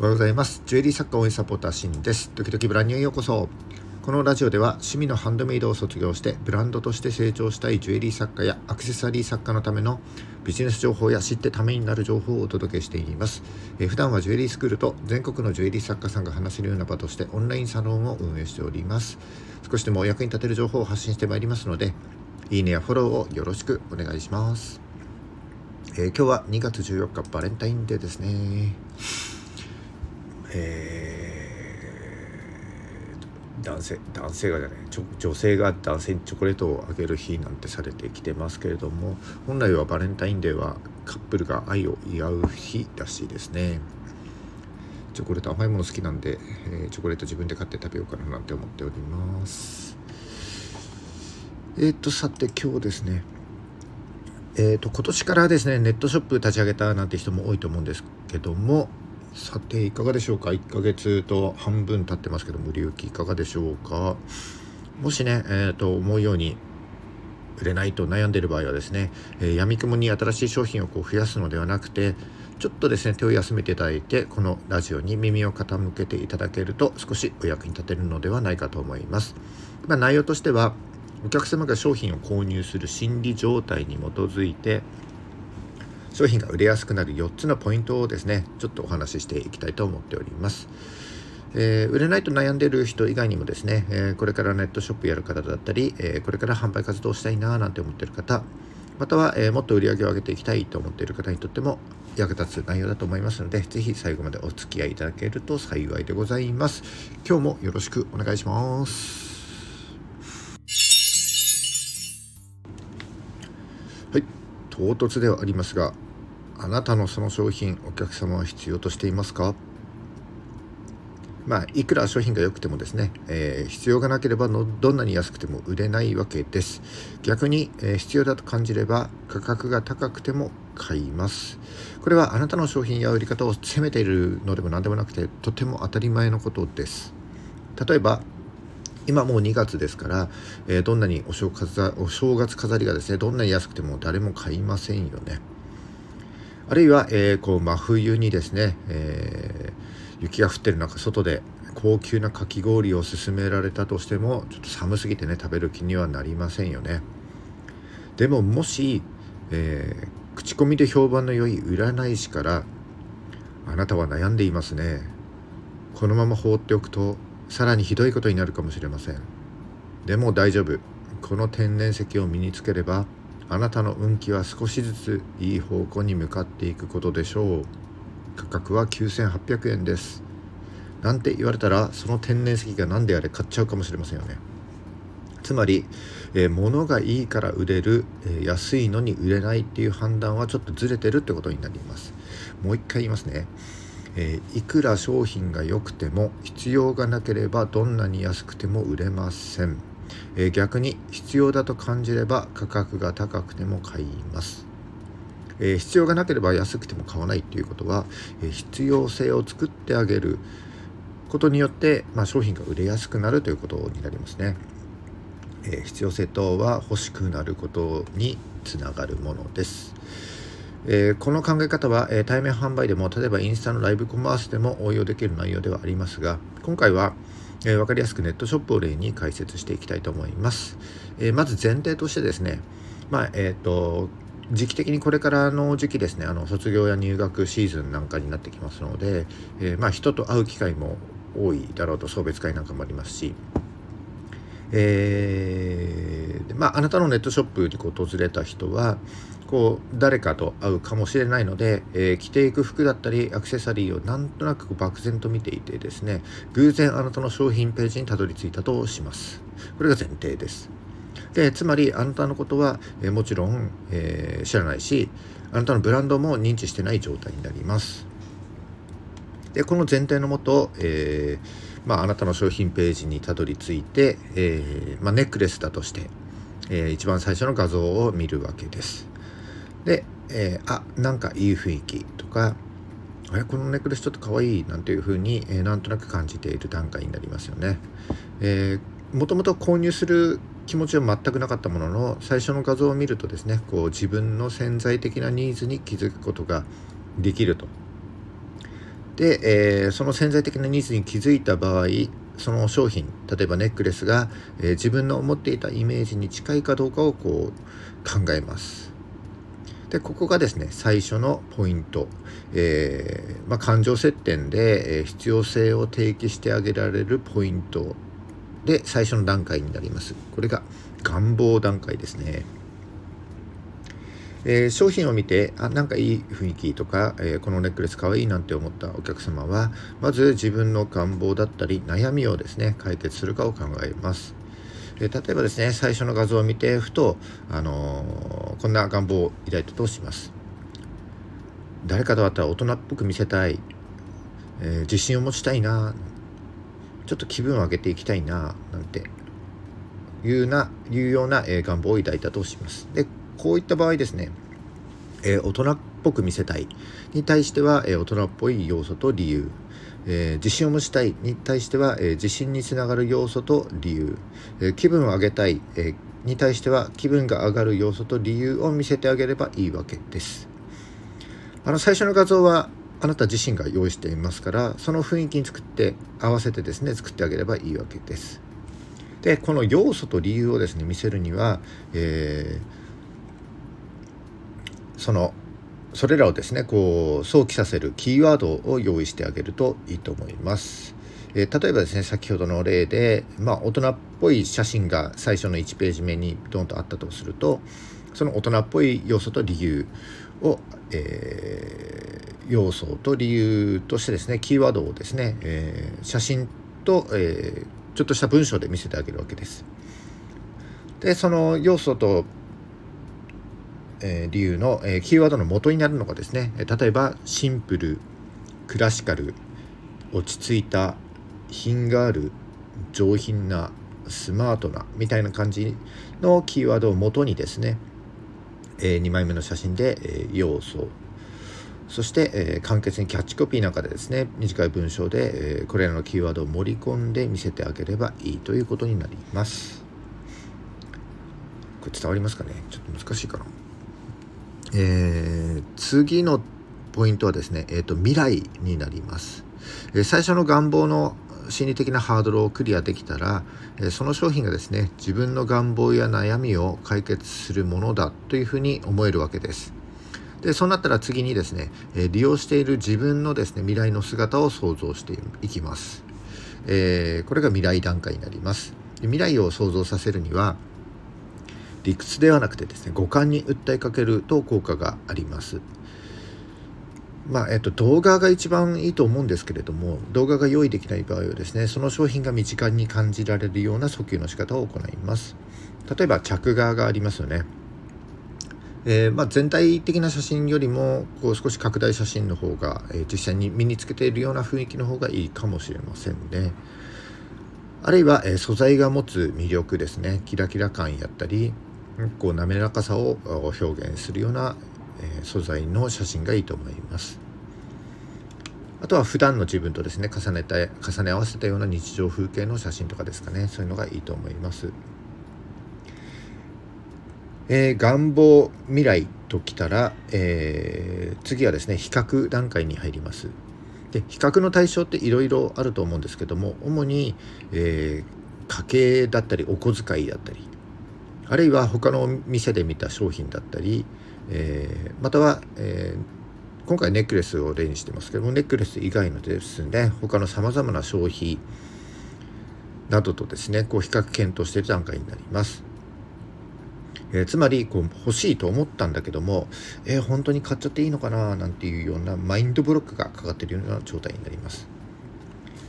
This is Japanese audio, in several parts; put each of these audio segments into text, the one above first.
おはようございます。ジュエリー作家応援サポーターシンです。時々ブランニューへようこそ。このラジオでは趣味のハンドメイドを卒業してブランドとして成長したいジュエリー作家やアクセサリー作家のためのビジネス情報や知ってためになる情報をお届けしています、えー、普段はジュエリースクールと全国のジュエリー作家さんが話せるような場としてオンラインサロンを運営しております。少しでもお役に立てる情報を発信してまいりますのでいいねやフォローをよろしくお願いします、えー、今日は2月14日バレンタインデーですね。えー、男性男性がじゃない女性が男性にチョコレートをあげる日なんてされてきてますけれども本来はバレンタインデーはカップルが愛を祝う日らしいですね。チョコレート甘いもの好きなんで、えー、チョコレート自分で買って食べようかななんて思っております。えー、っとさて今日ですね。えー、と今年からですねネットショップ立ち上げたなんて人も多いと思うんですけどもさていかがでしょうか？1ヶ月と半分経ってますけど売り行きいかがでしょうか？もしね、えー、と思うように売れないと悩んでいる場合はですね、えー、闇雲に新しい商品をこう増やすのではなくてちょっとですね手を休めていただいてこのラジオに耳を傾けていただけると少しお役に立てるのではないかと思います、まあ、内容としてはお客様が商品を購入する心理状態に基づいて商品が売れやすくなる4つのポイントをですねちょっとお話ししていきたいと思っております。えー、売れないと悩んでいる人以外にもですね、えー、これからネットショップやる方だったり、えー、これから販売活動したいななんて思っている方または、えもっと売り上げを上げていきたいと思っている方にとっても役立つ内容だと思いますので是非最後までお付き合いいただけると幸いでございます今日もよろしくお願いしますはい唐突ではありますがあなたのその商品お客様は必要としていますか？まあ、いくら商品が良くてもですね、えー、必要がなければのどんなに安くても売れないわけです。逆に、えー、必要だと感じれば価格が高くても買います。これはあなたの商品や売り方を責めているのでも何でもなくてとても当たり前のことです。例えば今もう2月ですから、えー、どんなにお正月お正月飾りがですねどんなに安くても誰も買いませんよね。あるいは、えー、こう真冬にですね、えー、雪が降ってる中外で高級なかき氷を勧められたとしてもちょっと寒すぎてね食べる気にはなりませんよね。でももし、えー、口コミで評判の良い占い師からあなたは悩んでいますね。このまま放っておくとさらにひどいことになるかもしれません。でも大丈夫。この天然石を身につければあなたの運気は少しずついい方向に向かっていくことでしょう。価格は9800円です。なんて言われたらその天然石が何であれ買っちゃうかもしれませんよね。つまり、えー、物がいいから売れる、えー、安いのに売れないっていう判断はちょっとずれてるってことになります。もう一回言いますね、えー、いくら商品が良くても必要がなければどんなに安くても売れません。えー、逆に必要だと感じれば価格が高くても買います、えー、必要がなければ安くても買わないっていうことは、え、必要性を作ってあげることによって、まあ、商品が売れやすくなるということになりますね、え必要性とは欲しくなることにつながるものです。えー、この考え方は、えー、対面販売でも例えばインスタのライブコマースでも応用できる内容ではありますが今回は、えー、分かりやすくネットショップを例に解説していきたいと思います。えー、まず前提としてですね、まあ、えっ、ー、と、時期的にこれからの時期ですね、あの卒業や入学シーズンなんかになってきますので、えまあ、人と会う機会も多いだろうと送別会なんかもありますし、えー、まあ、あなたのネットショップに訪れた人はこう誰かと会うかもしれないので、えー、着ていく服だったりアクセサリーをなんとなく漠然と見ていてですね偶然あなたの商品ページにたどり着いたとします。これが前提です。でつまりあなたのことは、えー、もちろん、えー、知らないしあなたのブランドも認知してない状態になります。でこの前提のもと、えーまあ、あなたの商品ページにたどり着いて、えーまあ、ネックレスだとして、えー、一番最初の画像を見るわけですで、えー、あなんかいい雰囲気とかえこのネックレスちょっとかわいいなんていうふうに、えー、なんとなく感じている段階になりますよね。えー、もともと購入する気持ちは全くなかったものの最初の画像を見るとですねこう自分の潜在的なニーズに気づくことができると。で、えー、その潜在的なニーズに気づいた場合その商品例えばネックレスが、えー、自分の思っていたイメージに近いかどうかをこう考えます。でここがですね最初のポイント、えー、まあ、感情接点で、え必要性を提起してあげられるポイントで最初の段階になります。これが願望段階ですね。えー、商品を見てあなんかいい雰囲気とか、えー、このネックレスかわいいなんて思ったお客様はまず自分の願望だったり悩みをですね解決するかを考えます、えー、例えばですね最初の画像を見てふと、あのこんな願望を抱いたとします。誰かと会ったら大人っぽく見せたい、え自信を持ちたいな。ちょっと気分を上げていきたいな。なんていうないうような、え願望を抱いたとします。でこういった場合ですね、えー、大人っぽく見せたいに対しては、えー、大人っぽい要素と理由、えー、自信を持ちたいに対しては、えー、自信につながる要素と理由、えー、気分を上げたい、えー、に対しては気分が上がる要素と理由を見せてあげればいいわけです。あの最初の画像はあなた自身が用意していますからその雰囲気に作って合わせてですね作ってあげればいいわけです。でこの要素と理由をですね見せるには、えーそのそれらをですねこう想起させるキーワードを用意してあげるといいと思います。えー、例えばですね先ほどの例で、まあ、大人っぽい写真が最初の1ページ目にドンとあったとするとその大人っぽい要素と理由を、えー、要素と理由としてですねキーワードをですね、えー、写真と、えちょっとした文章で見せてあげるわけです。でその要素とえ、理由の、え、キーワードの元になるのがですね。例えばシンプルクラシカル落ち着いた品がある上品なスマートなみたいな感じのキーワードを元にですね、え、2枚目の写真で、え、要素。そして、え、簡潔にキャッチコピーなんかでですね短い文章で、え、これらのキーワードを盛り込んで見せてあげればいいということになります。これ伝わりますかね？ちょっと難しいかな。えー、次のポイントはですね、えーと、未来になります、えー、最初の願望の心理的なハードルをクリアできたら、えー、その商品がですね自分の願望や悩みを解決するものだというふうに思えるわけです。でそうなったら次にですね、え利用している自分のですね未来の姿を想像していきます、えこれが未来段階になります。未来を想像させるには理屈ではなくてですね五感に訴えかけると効果があります。まあえっと、動画が一番いいと思うんですけれども動画が用意できない場合はですねその商品が身近に感じられるような訴求の仕方を行います。例えば着画がありますよね、えー、まあ、全体的な写真よりもこう少し拡大写真の方が、えー、実際に身につけているような雰囲気の方がいいかもしれませんね。あるいは、えー、素材が持つ魅力ですね。キラキラ感やったりこう滑らかさを表現するような、え素材の写真がいいと思います。あとは普段の自分とですね重ねた重ね合わせたような日常風景の写真とかですかねそういうのがいいと思います。えー、願望未来ときたら、えー、次はですね比較段階に入ります。で比較の対象っていろいろあると思うんですけども主に、えー、家計だったりお小遣いだったりあるいは他の店で見た商品だったり、えー、または、えー、今回ネックレスを例にしてますけどもネックレス以外のですね他のさまざまな消費などとですねこう比較検討している段階になります。えー、つまりこう欲しいと思ったんだけども、えー、本当に買っちゃっていいのかななんていうようなマインドブロックがかかっているような状態になります。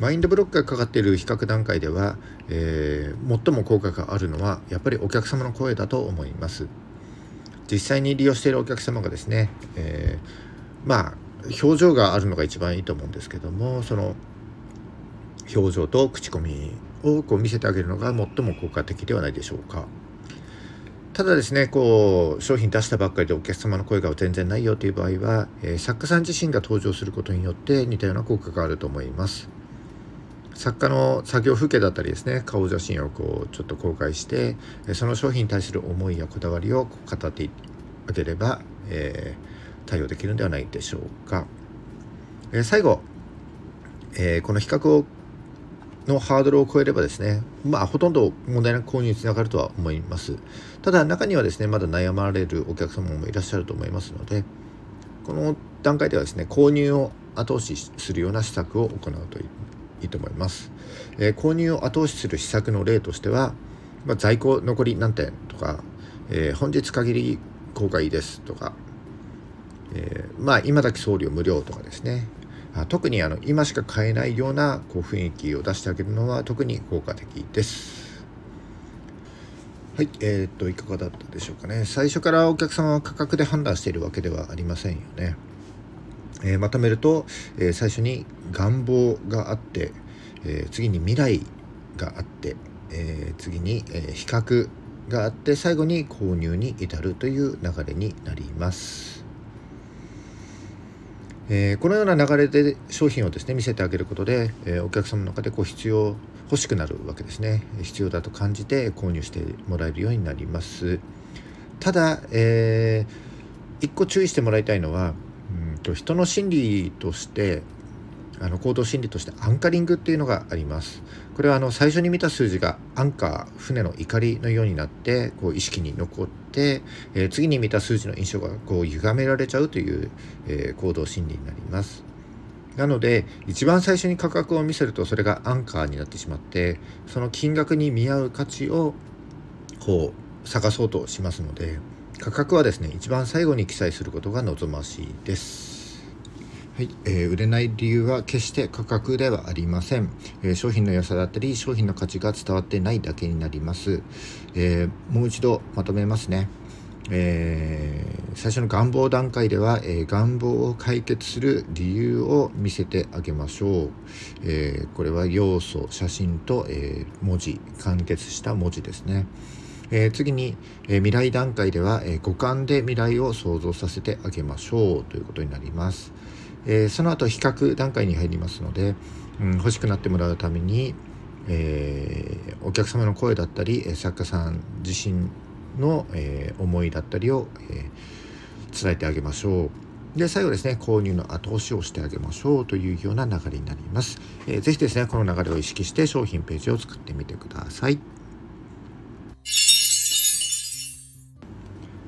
マインドブロックがかかっている比較段階では、えー、最も効果があるのはやっぱりお客様の声だと思います。実際に利用しているお客様がですね、えー、まあ表情があるのが一番いいと思うんですけどもその表情と口コミをこう見せてあげるのが最も効果的ではないでしょうか。ただですねこう商品出したばっかりでお客様の声が全然ないよという場合は、えー、作家さん自身が登場することによって似たような効果があると思います。作家の作業風景だったりですね顔写真をこうちょっと公開してその商品に対する思いやこだわりを語ってあげれば、えー、対応できるんではないでしょうか、えー、最後、えー、この比較をのハードルを超えればですねまあほとんど問題なく購入につながるとは思います。ただ中にはですねまだ悩まれるお客様もいらっしゃると思いますのでこの段階ではですね購入を後押しするような施策を行うといいいと思います、えー、購入を後押しする施策の例としては、まあ、在庫残り何点とか、えー、本日限り公開ですとか、えー、まあ今だけ送料無料とかですね特にあの今しか買えないようなこう雰囲気を出してあげるのは特に効果的です。はい、えー、っといかがだったでしょうかね。最初からお客様は価格で判断しているわけではありませんよね。えー、まとめると、えー、最初に願望があって、え次に未来があって、え次に、え比較があって最後に購入に至るという流れになります。え、このような流れで商品をですね見せてあげることで、え、お客様の中でこう必要欲しくなるわけですね必要だと感じて購入してもらえるようになりますただ、えー、個注意してもらいたいのはと人の心理としてあの行動心理としてアンカリングっていうのがあります。これはあの最初に見た数字がアンカー船の怒りのようになってこう意識に残って、えー、次に見た数字の印象がこう歪められちゃうという、えー、行動心理になります。なので一番最初に価格を見せるとそれがアンカーになってしまってその金額に見合う価値をこう探そうとしますので価格はですね一番最後に記載することが望ましいです。はいえー、売れない理由は決して価格ではありません、えー、商品の良さだったり商品の価値が伝わってないだけになります、えー、もう一度まとめますね、え最初の願望段階では、え願望を解決する理由を見せてあげましょう、えこれは要素写真と、え文字完結した文字ですね。えー、次に、えー、未来段階では、えー、五感で未来を想像させてあげましょうということになります。えー、その後比較段階に入りますので、うん、欲しくなってもらうために、えー、お客様の声だったり作家さん自身の、えー、思いだったりを、え伝えてあげましょう。で最後ですね購入の後押しをしてあげましょうというような流れになります。えー、ぜひですねこの流れを意識して商品ページを作ってみてください。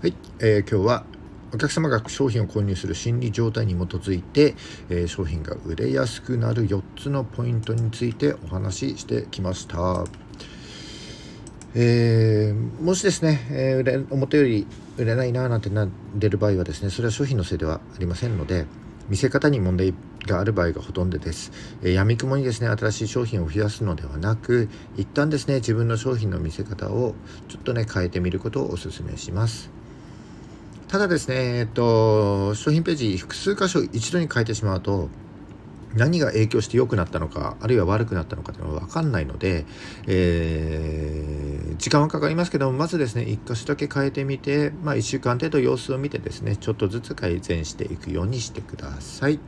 はい、えー、今日はお客様が商品を購入する心理状態に基づいて、え、商品が売れやすくなる4つのポイントについてお話ししてきました。えー、もしですね、えー、売れ表より売れないななんてなってる場合はですねそれは商品のせいではありませんので見せ方に問題がある場合がほとんどです。えー、闇雲にですね、新しい商品を増やすのではなく、一旦ですね、自分の商品の見せ方をちょっとね、変えてみることをお勧めします。ただですね、えっと、商品ページ複数箇所一度に変えてしまうと何が影響して良くなったのかあるいは悪くなったのかというのは分かんないので、えー、時間はかかりますけどまずですね1箇所だけ変えてみて、まあ、1週間程度様子を見てですねちょっとずつ改善していくようにしてください。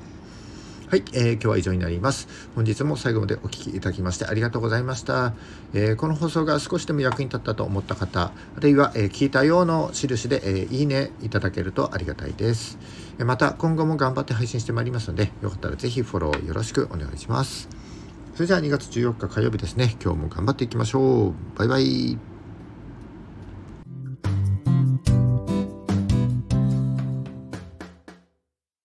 はい、えー、今日は以上になります。本日も最後までお聴きいただきましてありがとうございました。えー、この放送が少しでも役に立ったと思った方、あるいは、えー、聞いたようの印で、えいいねいただけるとありがたいです。また今後も頑張って配信してまいりますので、よかったらぜひフォローよろしくお願いします。それじゃあ2月14日火曜日ですね。今日も頑張っていきましょう。バイバイ。